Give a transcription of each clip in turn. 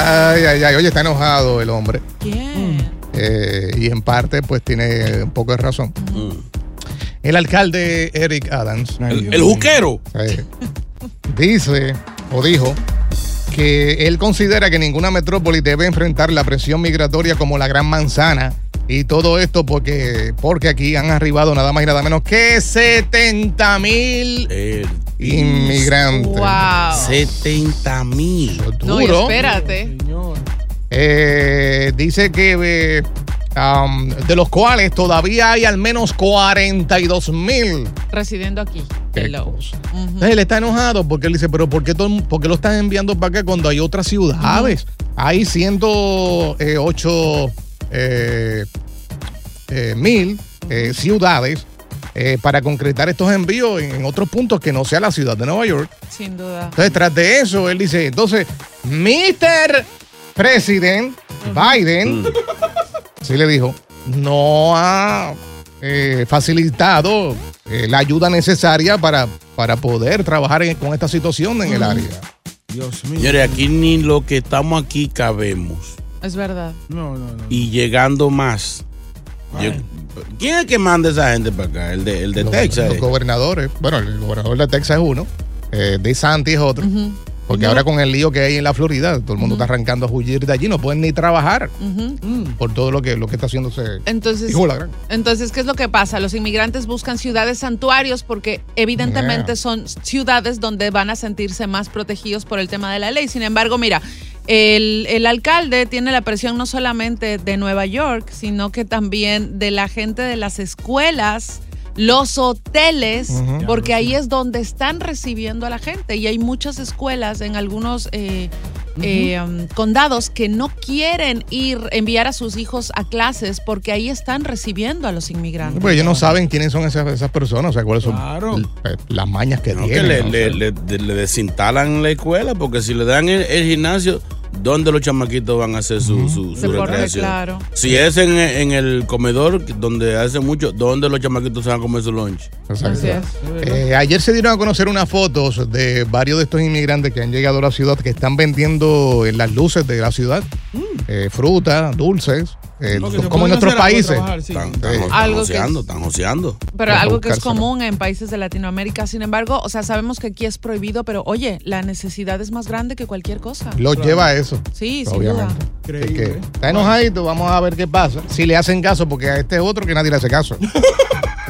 Ay, ay, ay. Oye, está enojado el hombre. ¿Quién? Eh, y en parte, pues tiene un poco de razón. El alcalde Eric Adams El, el juquero. eh, dice o dijo que él considera que ninguna metrópoli debe enfrentar la presión migratoria como la gran manzana. Y todo esto porque, porque aquí han arribado nada más y nada menos que 70 mil inmigrantes. Wow. 70 mil. No, espérate. Eh, dice que eh, um, de los cuales todavía hay al menos 42 mil. Residiendo aquí. Entonces él está enojado porque él dice, pero ¿por qué, todo- por qué lo están enviando para acá cuando hay otras ciudades? Hay 108 eh, eh, mil eh, ciudades eh, para concretar estos envíos en, en otros puntos que no sea la ciudad de Nueva York. Sin duda. Entonces, tras de eso, él dice, entonces, Mr. President Biden, sí le dijo, no ha eh, facilitado eh, la ayuda necesaria para, para poder trabajar en- con esta situación en el área. Señores, aquí ni lo que estamos aquí cabemos. Es verdad. Y llegando más. Yo- ¿Quién es el que manda esa gente para acá? El de, el de Los, Texas. los eh. gobernadores, bueno, el gobernador de Texas es uno, eh, de Santi es otro. Porque ahora con el lío que hay en la Florida, todo el mundo está arrancando a huir de allí, no pueden ni trabajar por todo lo que, lo que está haciéndose. Entonces, Hijo de la gran. entonces, ¿qué es lo que pasa? Los inmigrantes buscan ciudades santuarios porque evidentemente Yeah. son ciudades donde van a sentirse más protegidos por el tema de la ley. Sin embargo, mira, el, el alcalde tiene la presión no solamente de Nueva York, sino que también de la gente de las escuelas, los hoteles, porque ahí es donde están recibiendo a la gente y hay muchas escuelas en algunos eh, eh, um, condados que no quieren ir enviar a sus hijos a clases porque ahí están recibiendo a los inmigrantes. Porque ellos no saben quiénes son esas, esas personas, o sea, cuáles son Claro. l- eh, las mañas que No, que tienen. le, ¿no? le- le- de- le desinstalan la escuela porque si le dan el, el gimnasio, ¿dónde los chamaquitos van a hacer su, su, su Deporte, recreación? claro. Si es en, en el comedor donde hace mucho, ¿dónde los chamaquitos se van a comer su lunch? Exacto. Así es. Eh, ayer se dieron a conocer unas fotos de varios de estos inmigrantes que han llegado a la ciudad que están vendiendo en las luces de la ciudad eh, fruta, dulces, eh, como en algo de países. trabajar, sí. Están, están, están Algo que joseando, es- están joseando. Pero algo que es común en países de Latinoamérica. Sin embargo, o sea, sabemos que aquí es prohibido, pero oye, la necesidad es más grande que cualquier cosa. Los lleva a eso. Sí, sin obviamente. duda. Así Increíble, que ¿eh? está enojadito, vamos a ver qué pasa. Si le hacen caso, porque a este es otro que nadie le hace caso.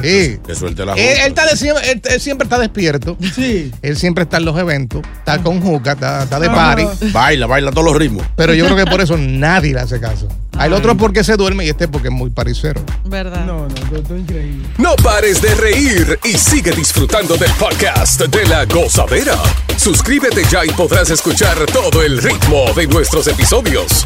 Sí. Que suelte la Él, él está de siempre, él, él siempre está despierto. Sí. Él siempre está en los eventos, está con juca, está, está de party. Baila, baila todos los ritmos. Pero yo creo que por eso nadie le hace caso. El otro es porque se duerme y este es porque es muy paricero. ¿Verdad? No, no, todo, todo increíble. No pares de reír y sigue disfrutando del podcast de la gozadera. Suscríbete ya y podrás escuchar todo el ritmo de nuestros episodios.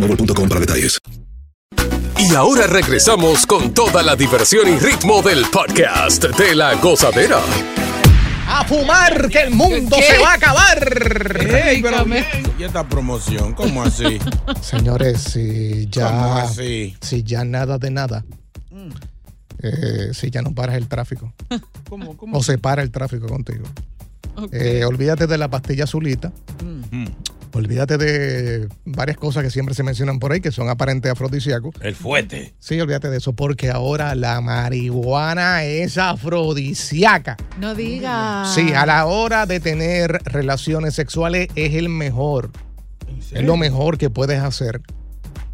boostmobile.com para detalles. Y ahora regresamos con toda la diversión y ritmo del podcast de la gozadera. A fumar, que el mundo ¿Qué? se va a acabar. Ey, pero Dígame. ¿Y esta promoción? ¿Cómo así? Señores, si ¿Cómo ya, así? si ya nada de nada, Mm. eh, si ya no paras el tráfico ¿cómo, cómo? o se para el tráfico contigo, eh, olvídate de la pastilla azulita, Mm. Olvídate de varias cosas que siempre se mencionan por ahí que son aparentes afrodisíacos. El fuete. Sí, olvídate de eso, porque ahora la marihuana es afrodisíaca. no diga. Sí, a la hora de tener relaciones sexuales es el mejor. ¿En Es lo mejor que puedes hacer.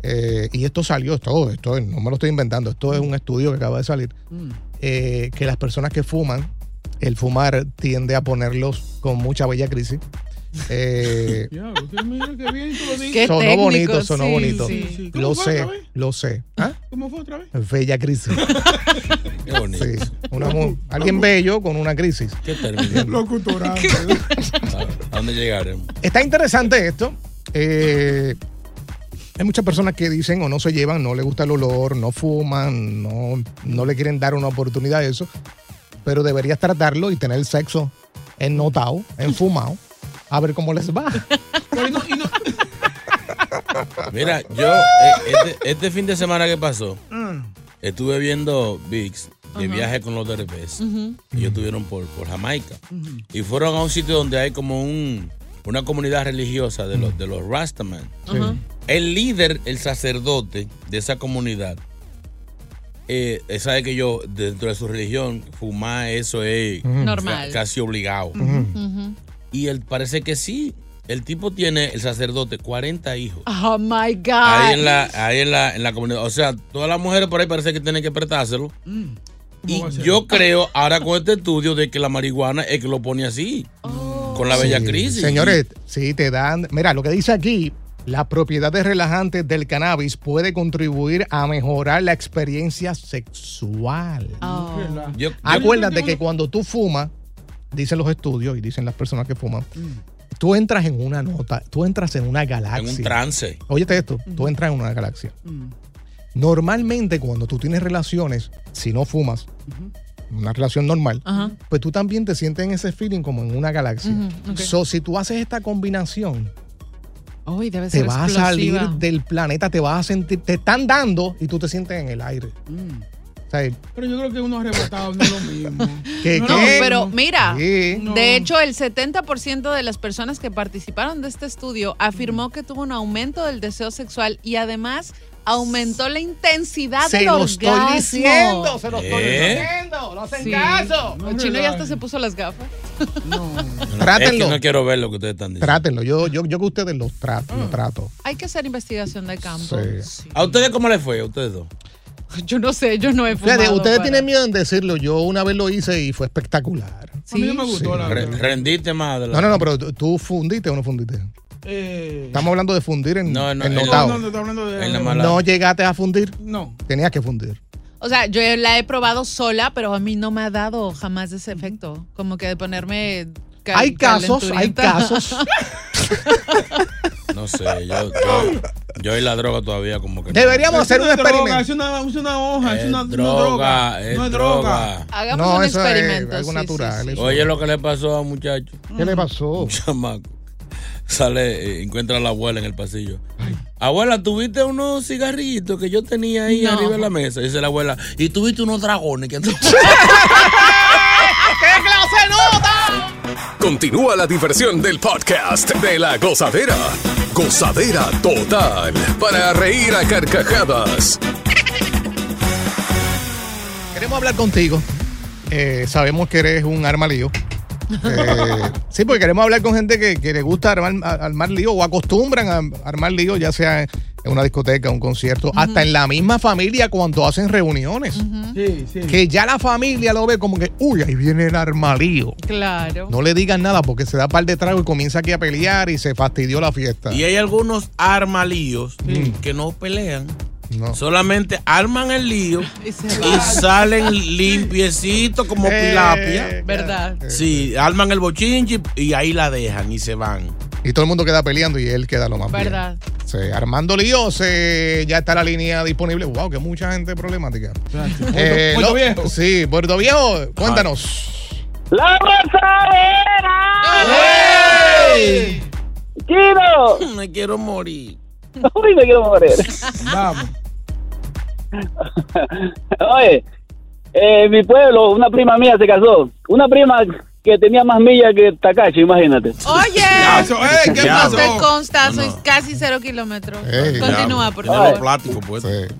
Eh, y esto salió, esto, esto no me lo estoy inventando, esto es un estudio que acaba de salir. Mm. eh, que las personas que fuman, el fumar tiende a ponerlos con mucha bella crisis. Eh, Ya, usted mira qué bien tú lo dices. Qué sonó técnico, bonito, sonó sí, bonito. sí. Sí, sí. ¿Cómo Lo fue sé, otra vez? lo sé. ¿Ah? ¿Cómo fue otra vez? Bella crisis. Qué bonito. Sí. Una mu- alguien bello con una crisis. ¿Qué término? Locutoral. ¿A dónde llegaremos? Está interesante esto. Eh, hay muchas personas que dicen o no se llevan, no le gusta el olor, no fuman, no, no le quieren dar una oportunidad a eso, pero deberías tratarlo y tener sexo ennotado, enfumado, a ver cómo les va. Pero no- y no- Mira, yo, eh, este, este fin de semana que pasó, Mm. estuve viendo VIX de viaje con los DRPs. Ujú. Ellos estuvieron por, por Jamaica. Y fueron a un sitio donde hay como un, una comunidad religiosa de los, de los Rastaman. El líder, el sacerdote de esa comunidad, eh, sabe que yo, dentro de su religión, fumar eso es Normal. ca- casi obligado. Y él parece que sí. El tipo tiene, el sacerdote, 40 hijos. Oh my God. Ahí en la, ahí en la, en la comunidad. O sea, todas las mujeres por ahí parece que tienen que prestárselo. Mm. Y yo creo, ahora con este estudio, de que la marihuana es que lo pone así. Con la bella Sí, crisis. Señores, sí, te dan. Mira, lo que dice aquí, las propiedades relajantes del cannabis puede contribuir a mejorar la experiencia sexual. Oh. ¿Verdad? Yo- yo- Acuérdate que cuando tú fumas, dicen los estudios y dicen las personas que fuman, tú entras en una nota, tú entras en una en galaxia. un trance. Óyete esto, tú entras en una galaxia. Mm. Normalmente cuando tú tienes relaciones, si no fumas, una relación normal, Ajá. pues tú también te sientes en ese feeling como en una galaxia. So, si tú haces esta combinación, Uy, debe te vas a salir del planeta, te vas a sentir, te están dando y tú te sientes en el aire. Mm. Pero yo creo que uno arrebatado no es lo mismo. ¿Qué, No, pero mira, Sí. No. de hecho, el 70% de las personas que participaron de este estudio afirmó que tuvo un aumento del deseo sexual y además aumentó la intensidad se del lo orgasmo. estoy diciendo, se lo estoy ¿Eh? diciendo, no hacen Sí. caso. No, El chino ya hasta se puso las gafas. No. Trátenlo. Es que no quiero ver lo que ustedes están diciendo. Trátenlo, yo, yo, yo que ustedes los trato, los trato. Hay que hacer investigación de campo. Sí. ¿A ustedes cómo les fue? ¿A ustedes dos? Yo no sé, yo no he fumado. Fíjate, ustedes para- tienen miedo en decirlo, yo una vez lo hice y fue espectacular. A mí no me gustó Sí. la Re- verdad. rendiste más de la- No, no, no, pero tú- fundiste o no fundiste. Eh, Estamos hablando de fundir en, No, no, en no, no, está hablando de. En la mala- No llegaste a fundir, No. tenías que fundir. O sea, yo la he probado sola, pero a mí no me ha dado jamás ese efecto. Como que de ponerme. cal- Hay casos, hay casos. No sé, yo, yo, yo y la droga todavía como que. no. Deberíamos hacer un Es droga, experimento. Es una, es una hoja, es Es una, una droga, es no es droga. Hagamos No, un eso es experimento. algo sí, natural, sí, sí. eso. Oye, lo que le pasó a un muchacho, ¿Qué le pasó? un chamaco. Sale, eh, encuentra a la abuela en el pasillo. Abuela, ¿tuviste unos cigarrillitos que yo tenía ahí No. arriba de la mesa? Dice la abuela, y tuviste unos dragones que Continúa la diversión del podcast de la gozadera. Gozadera total. Para reír a carcajadas. Queremos hablar contigo. Eh, sabemos que eres un arma lío. Eh, sí, porque queremos hablar con gente que, que le gusta armar, armar lío o acostumbran a armar lío, ya sea en una discoteca, un concierto, hasta en la misma familia cuando hacen reuniones. Sí, sí. Que ya la familia lo ve como que, uy, ahí viene el armalío. Claro. No le digan nada porque se da par de trago y comienza aquí a pelear y se fastidió la fiesta. Y hay algunos armalíos Mm. que no pelean. No. Solamente arman el lío Y salen limpiecitos como Eh, pilapia. ¿Verdad? Sí, arman el bochinchi y ahí la dejan y se van. Y todo el mundo queda peleando y él queda lo más bien. ¿Verdad? Sí, Armando Lío, se- ya está la línea disponible. Wow, que mucha gente problemática. Eh, Puerto lo- Viejo. Sí, Puerto Viejo, cuéntanos. ¡La gozadera! ¡Chino! Me quiero morir. Uy, me quiero morir. Vamos. Oye, eh, mi pueblo, una prima mía se casó. Una prima que tenía más millas que Takashi, imagínate. Oye, Eso, ey, ¿qué pasó? te consta, No, no. soy casi cero kilómetros. Ey, Continúa, por favor. plásticos, pues. Sí.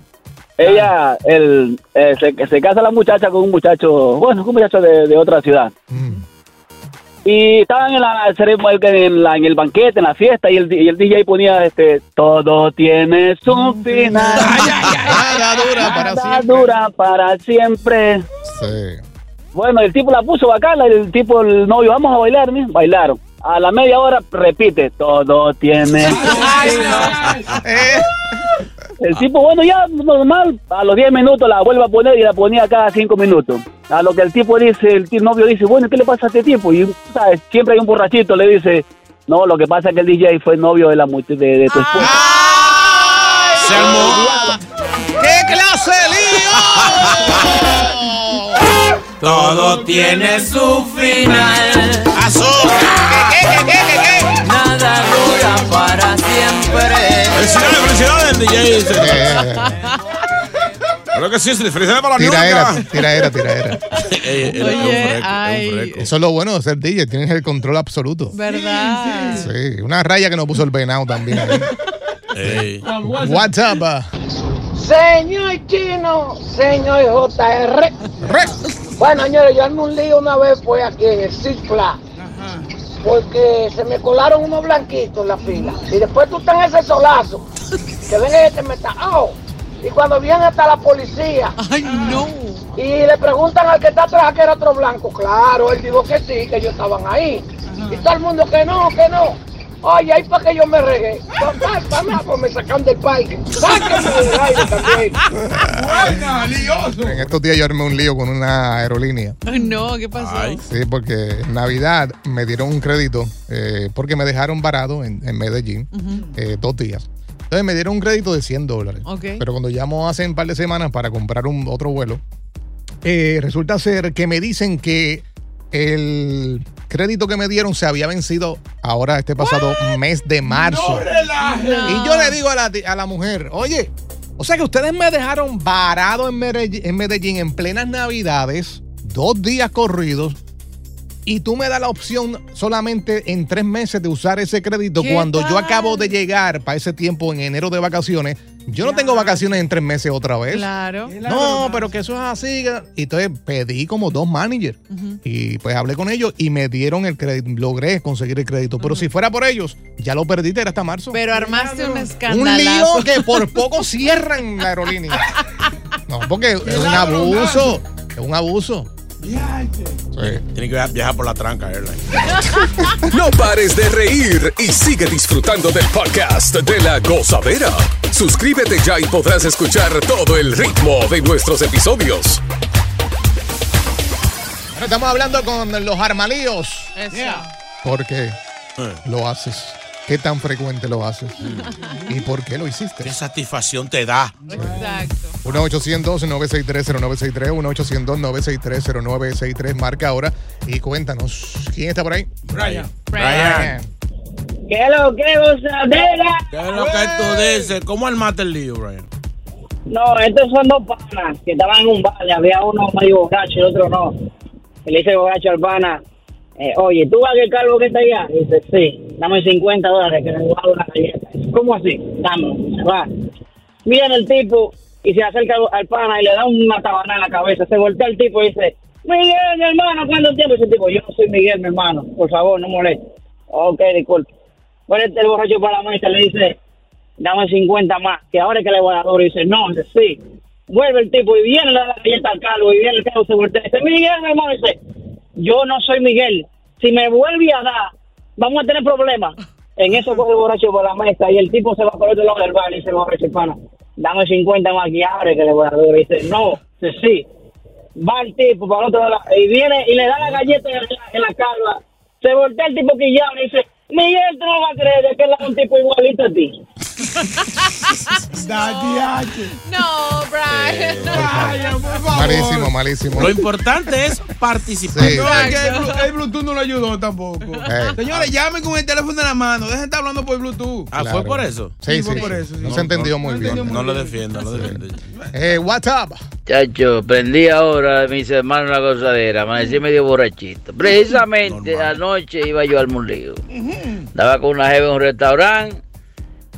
Ella, el, eh, se, se casa la muchacha con un muchacho, bueno, un muchacho de, de otra ciudad. Mm. Y estaban en la, en, la- en el banquete, en la fiesta, y el, y el DJ ponía, este, todo tiene su final. Nada dura para Nada siempre. dura para siempre. Sí. Bueno, el tipo la puso bacana, el tipo, el novio, vamos a bailar, ¿no? bailaron. A la media hora repite, todo tiene. Eh, El tipo, bueno, ya normal, a los 10 minutos la vuelve a poner y la ponía cada 5 minutos. A lo que el tipo dice, el novio dice, bueno, ¿qué le pasa a este tipo? Y, ¿sabes? Siempre hay un borrachito, le dice, no, lo que pasa es que el DJ fue novio de la de, de tu esposa. Se armó. ¡Qué clase de lío! Todo tiene su final. ¿Qué, qué, qué, qué, Nada dura para siempre. Felicidades, felicidades, DJ. qué? Eh, Creo que sí, felicidades para la Tiraera, tiraera, tiraera. Eh, eh, Oye, ay. Eso es lo bueno de ser DJ, tienes el control absoluto. ¿Verdad? Sí, una raya que nos puso el venado también. ahí. Ey. What's up? Señor Chino, señor JR. Re- Bueno, señores, yo armé un lío una vez pues aquí en el Six Flags, Porque se me colaron unos blanquitos en la fila. Y después tú estás en ese solazo. Que ven este está. ¡Oh! Y cuando viene hasta la policía. Ay, no. Y le preguntan al que está atrás que era otro blanco. Claro, él dijo que sí, que ellos estaban ahí. Y todo el mundo que no, que no. Oye, ahí para que yo me regué. Para nada, pues me sacan del parque. Sáquenme del aire también. Buena, lioso. En estos días yo armé un lío con una aerolínea. Ay, no, ¿qué pasó? Ay. Sí, porque en Navidad me dieron un crédito eh, porque me dejaron varado en, en Medellín eh, dos días. Entonces me dieron un crédito de 100 dólares. Ok. Pero cuando llamo hace un par de semanas para comprar un otro vuelo, eh, resulta ser que me dicen que el crédito que me dieron se había vencido ahora este pasado mes de marzo. Y yo le digo a la, a la mujer, oye, o sea que ustedes me dejaron varado en Medellín, en Medellín en plenas navidades, dos días corridos, y tú me das la opción solamente en tres meses de usar ese crédito ¿Qué cuando yo acabo de llegar para ese tiempo en enero de vacaciones. Yo no tengo vacaciones en tres meses otra vez. Claro. No, pero que eso es así. Y entonces pedí como dos managers. Y pues hablé con ellos y me dieron el crédito. Logré conseguir el crédito. Pero si fuera por ellos, ya lo perdí, era hasta marzo. Pero armaste un un escandalazo. lío que por poco cierran la aerolínea. No, porque es un abuso. Es un abuso. Sí. Tiene que viajar por la tranca, airline. No pares de reír y sigue disfrutando del podcast de la gozadera. Suscríbete ya y podrás escuchar todo el ritmo de nuestros episodios. Bueno, estamos hablando con los armalíos. Eso. ¿Por qué lo haces? Qué tan frecuente lo haces y por qué lo hiciste. ¿Qué satisfacción te da? Exacto. 1-800-963-0963, 1-800-963-0963, marca ahora y cuéntanos, ¿quién está por ahí? Brian. Brian. ¿Qué es lo que gozadera? ¿Qué es lo que tú dices? ¿Cómo armaste el lío, Brian? No, estos son dos panas que estaban en un bar. Había uno medio borracho y el otro no. Y le dice borracho al pana, eh, oye, ¿tú vas a el calvo que está allá? Y dice, sí, dame 50 dólares que me voy a dar una galleta. ¿Cómo así? Dame, se va. Viene el tipo y se acerca al pana y le da una tabana en la cabeza. Se voltea el tipo y dice, Miguel, mi hermano, ¿cuánto tiempo? Ese tipo, yo no soy Miguel, mi hermano. Por favor, no moleste. Ok, disculpe. Pone el borracho para la mesa y le dice, dame 50 más, que ahora es que le voy a dar. Y dice, no, dice, sí. Vuelve el tipo y viene la galleta al calvo y viene el calvo se voltea y dice, Miguel, mi hermano, y dice, yo no soy Miguel. Si me vuelve a dar, vamos a tener problemas. En eso coge el borracho por la mesa y el tipo se va por otro lado del bar y dice, borracho, pana, dame 50 más que abre que le voy a dar. Y dice, no, dice, sí. Va el tipo para el otro lado y viene y le da la galleta en la, en la calva. Se voltea el tipo que llama y dice, Miguel, tú no vas a creer que él es un tipo igualito a ti. No, Brian. no. Malísimo, malísimo. Lo importante es participar. Sí. No, es que el, Blu- el Bluetooth no lo ayudó tampoco. Eh. Señores, llamen con el teléfono en la mano. Dejen de estar hablando por Bluetooth. Ah, ¿fue por eso? Sí, sí, fue por eso, sí. No se entendió muy bien. No lo defiendo, no lo defiendo. Eh, WhatsApp. Chacho, prendí ahora de mis hermanos la gozadera, amanecí medio borrachito. Precisamente anoche iba yo al mulío. Estaba con una jeva en un restaurante,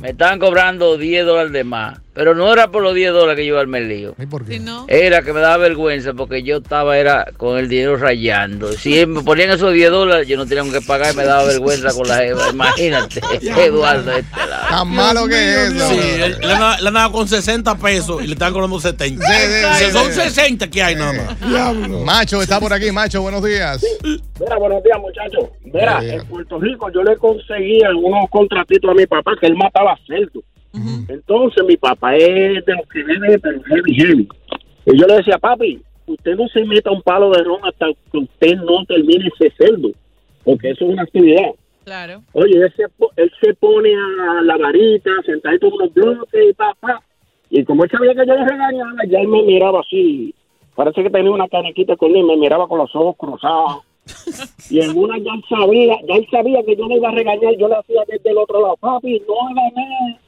me estaban cobrando 10 dólares de más. Pero no era por los 10 dólares que yo iba al melío. Si no, Era que me daba vergüenza porque yo estaba era con el dinero rayando. Si me ponían esos 10 dólares, yo no tenía que pagar y me daba vergüenza con la jeva. Imagínate, Eduardo, este lado. Tan malo que es eso. Sí, él- le dado con 60 pesos y le están cobrando 70. Sí, sí, Si sí, son sí. 60 que hay nada más. Macho está por aquí, Macho, buenos días. Mira, buenos días, muchachos. Mira, en Puerto Rico yo le conseguía unos contratitos a mi papá que él mataba Entonces mi papá es de los que bebe, pero heavy, heavy. Y yo le decía, papi, usted no se meta un palo de ron hasta que usted no termine ese cerdo, porque eso es una actividad. claro. Oye, él se, él se pone a la varita, sentadito en unos bloques y papá. Y como él sabía que yo le regañaba, ya él me miraba así. Parece que tenía una canequita con él, me miraba con los ojos cruzados. Y en una ya él sabía, ya él sabía que yo le iba a regañar, yo le hacía desde el otro lado, papi, no haga nada.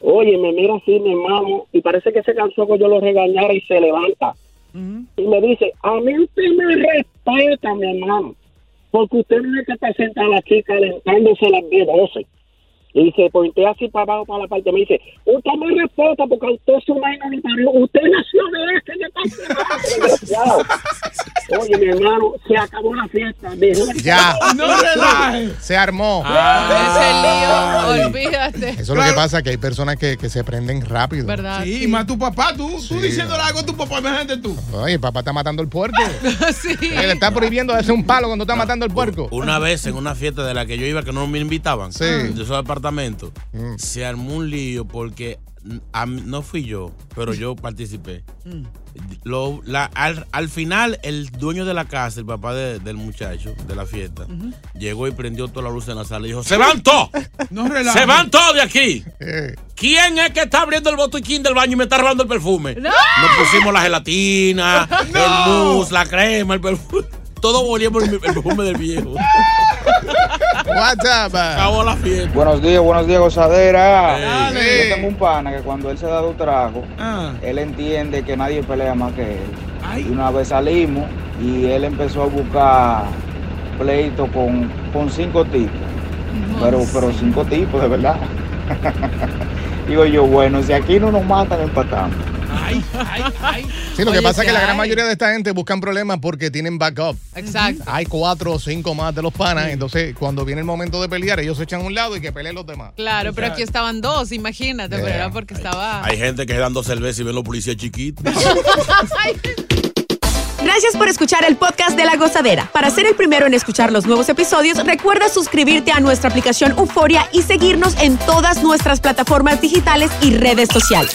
Oye, me mira así, mi hermano, y parece que se cansó que yo lo regañara y se levanta. Y me dice, a mí usted me respeta, mi hermano, porque usted no es que está sentado aquí calentándose las B12. Y se pointea así para abajo, para la parte. Me dice, usted me respeta porque a usted su vaina le parió. Usted nació de este, de Desgraciado. Oye, mi hermano, se acabó la fiesta. Ya. No relaje. Se armó. Ese lío, olvídate. Eso es lo que pasa, que hay personas que, que se prenden rápido. ¿Verdad? Sí, más tu papá, tú, tú diciéndole algo a tu papá, imagínate tú. Oye, papá está matando el puerco. sí. Eh, Le está prohibiendo hacer un palo cuando está matando el puerco. Una vez en una fiesta de la que yo iba, que no me invitaban, Sí. de esos Mm. se armó un lío porque mm, a no fui yo, pero yo participé. Lo- la- al, al final, el dueño de la casa, el papá de- del muchacho de la fiesta, llegó y prendió toda la luz en la sala y dijo: ¡Se van todos! No. ¡Se van todos de aquí! Eh, ¿Quién es que está abriendo el botiquín del baño y me está robando el perfume? ¡No! Nos pusimos la gelatina, el mousse, la crema, el perfume. Todo volía por el perfume del viejo. WhatsApp. Acabó la fiesta. Buenos días, buenos días, gozadera. Ey. Yo tengo un pana que cuando él se da un trago, Ah. él entiende que nadie pelea más que él. Ay. Y una vez salimos y él empezó a buscar pleito con, con cinco tipos. Pero, pero cinco tipos, de verdad. Digo yo, bueno, si aquí no nos matan, empatamos. Ay, ay, ay. Sí, lo que pasa es que la gran mayoría de esta gente buscan problemas porque tienen backup. Exacto. Hay cuatro o cinco más de los panas, entonces cuando viene el momento de pelear, ellos se echan a un lado y que peleen los demás. Claro, pero aquí estaban dos, imagínate, pero Yeah. era porque estaba. Hay gente que se dando cerveza y ven los policías chiquitos. Gracias por escuchar el podcast de La Gozadera. Para ser el primero en escuchar los nuevos episodios, recuerda suscribirte a nuestra aplicación Euforia y seguirnos en todas nuestras plataformas digitales y redes sociales.